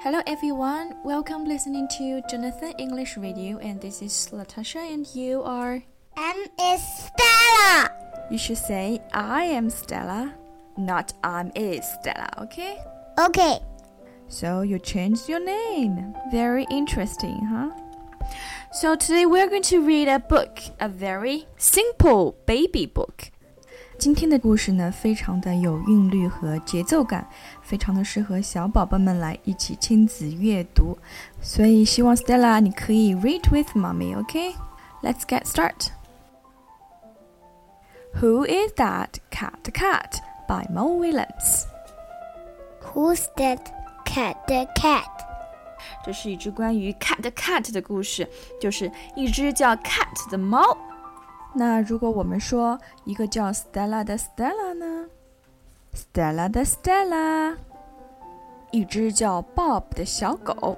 Hello everyone, welcome listening to Jonathan English Radio and this is Latasha and you are M is Stella. You should say I am Stella, not I'm is Stella, okay? Okay. So you changed your name. Very interesting, huh? So today we're going to read a book, a very simple baby book. 今天的故事呢，非常的有韵律和节奏感，非常的适合小宝宝们来一起亲子阅读。所以希望 Stella 你可以 read with mommy, okay? Let's get start. Who is that cat? Cat by Mo Willems. Who's that cat? The cat. 这是一只关于 cat cat 的故事，就是一只叫 cat 的猫。 那如果我们说一个叫 Stella 的 Stella 呢？Stella 的 Stella，一只叫 Bob 的小狗，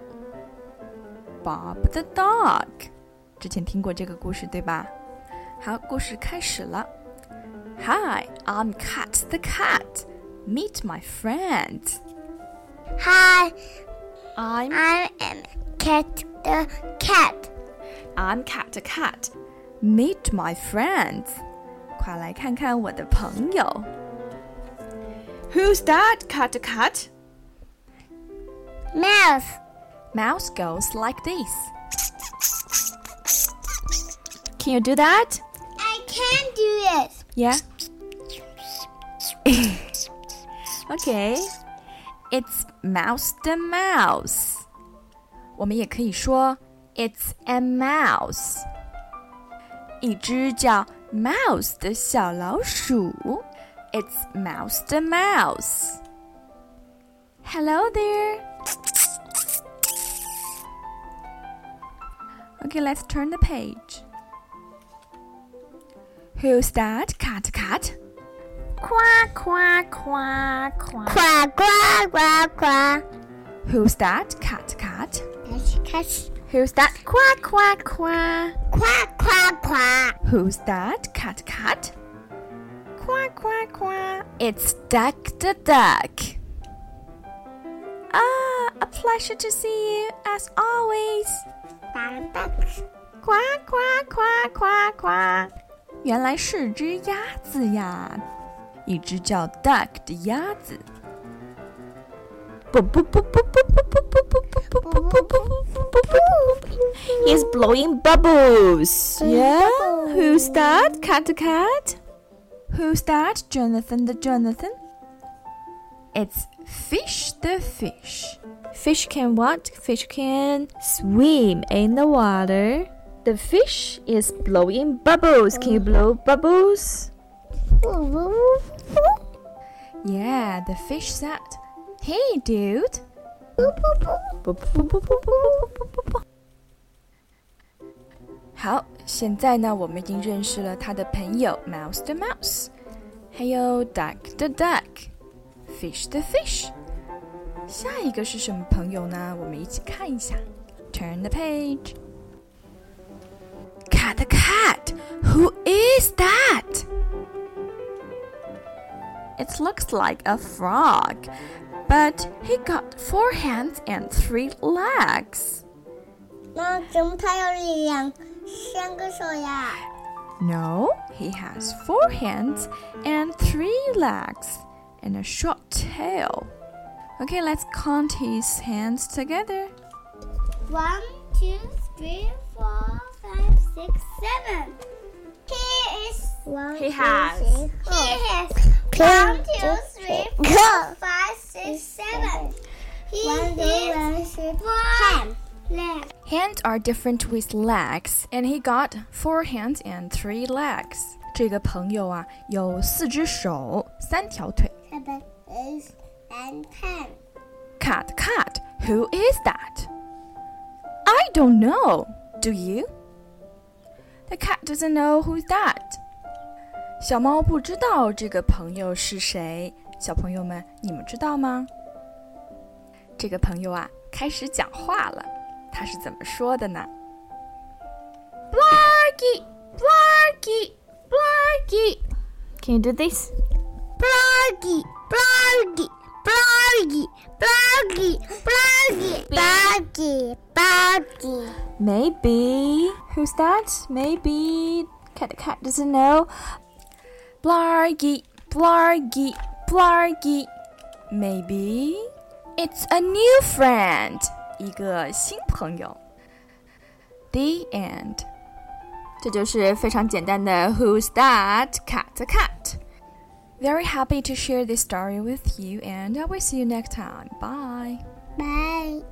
Bob the dog。之前听过这个故事对吧？好，故事开始了。Hi, I'm Cat the cat. Meet my friend. Hi, I'm I am cat the cat. I'm Cat the cat. Meet my friends. 快来看看我的朋友。Who's that, Cat the cat? Mouse. Mouse goes like this. Can you do that? I can do it. Yeah. okay. It's mouse the mouse. 我们也可以说 It's a mouse. 一只叫 Mouse 的小老鼠。It's Mouse the mouse. Hello there. Okay, let's turn the page. Who's that? Cat, cat. Quack, quack, quack, quack. Quack quack quack quack. Who's that? Cat, cat. Catch catch. Who's that? Quack, quack, quack. Quack quack quack. Who's that? Cat, cat. Quack, quack, quack. It's Duck the duck. Ah, a pleasure to see you as always. Duck. Quack, quack, quack, quack, quack. 原来是只鸭子呀，一只叫 Duck 的鸭子。 He's blowing bubbles. Yeah. Who's that? Cat the cat. Who's that? Jonathan the Jonathan. It's fish the fish. Fish can what? Fish can swim in the water. The fish is blowing bubbles. Can you blow bubbles? Yeah, the fish said, Hey, dude. 好，现在呢，我们已经认识了他的朋友 Mouse the Mouse，还有 Duck the Duck，Fish the Fish。下一个是什么朋友呢？我们一起看一下。Turn the page. Cat the cat. Who is that? It looks like a frog, but he got four hands and three legs. No, he has four hands and three legs and a short tail. Okay, let's count his hands together. One, two, three, four, five, six, seven. He is. One, he has. Two, three, he has. One, two, three, four six, seven. He has four legs. Hands are different with legs, and he got four hands and three legs. 这个朋友啊，有四只手，三条腿。 Seven, eight, and ten. Cat, cat, who is that? I don't know. Do you? The cat doesn't know who's that. 小猫不知道这个朋友是谁。 小朋友们，你们知道吗？这个朋友啊，开始讲话了。他是怎么说的呢？Blarky, blarky, blarky. Can you do this? Bloggy, bloggy, bloggy, bloggy, bloggy. Blargy. Maybe. Who's that? Maybe. Cat cat doesn't know. Blargy, blargy, blargy. Maybe. It's a new friend. 一个新朋友。The end. 这就是非常简单的 Who's that? Cat cat. Very happy to share this story with you, and I will see you next time. Bye. Bye.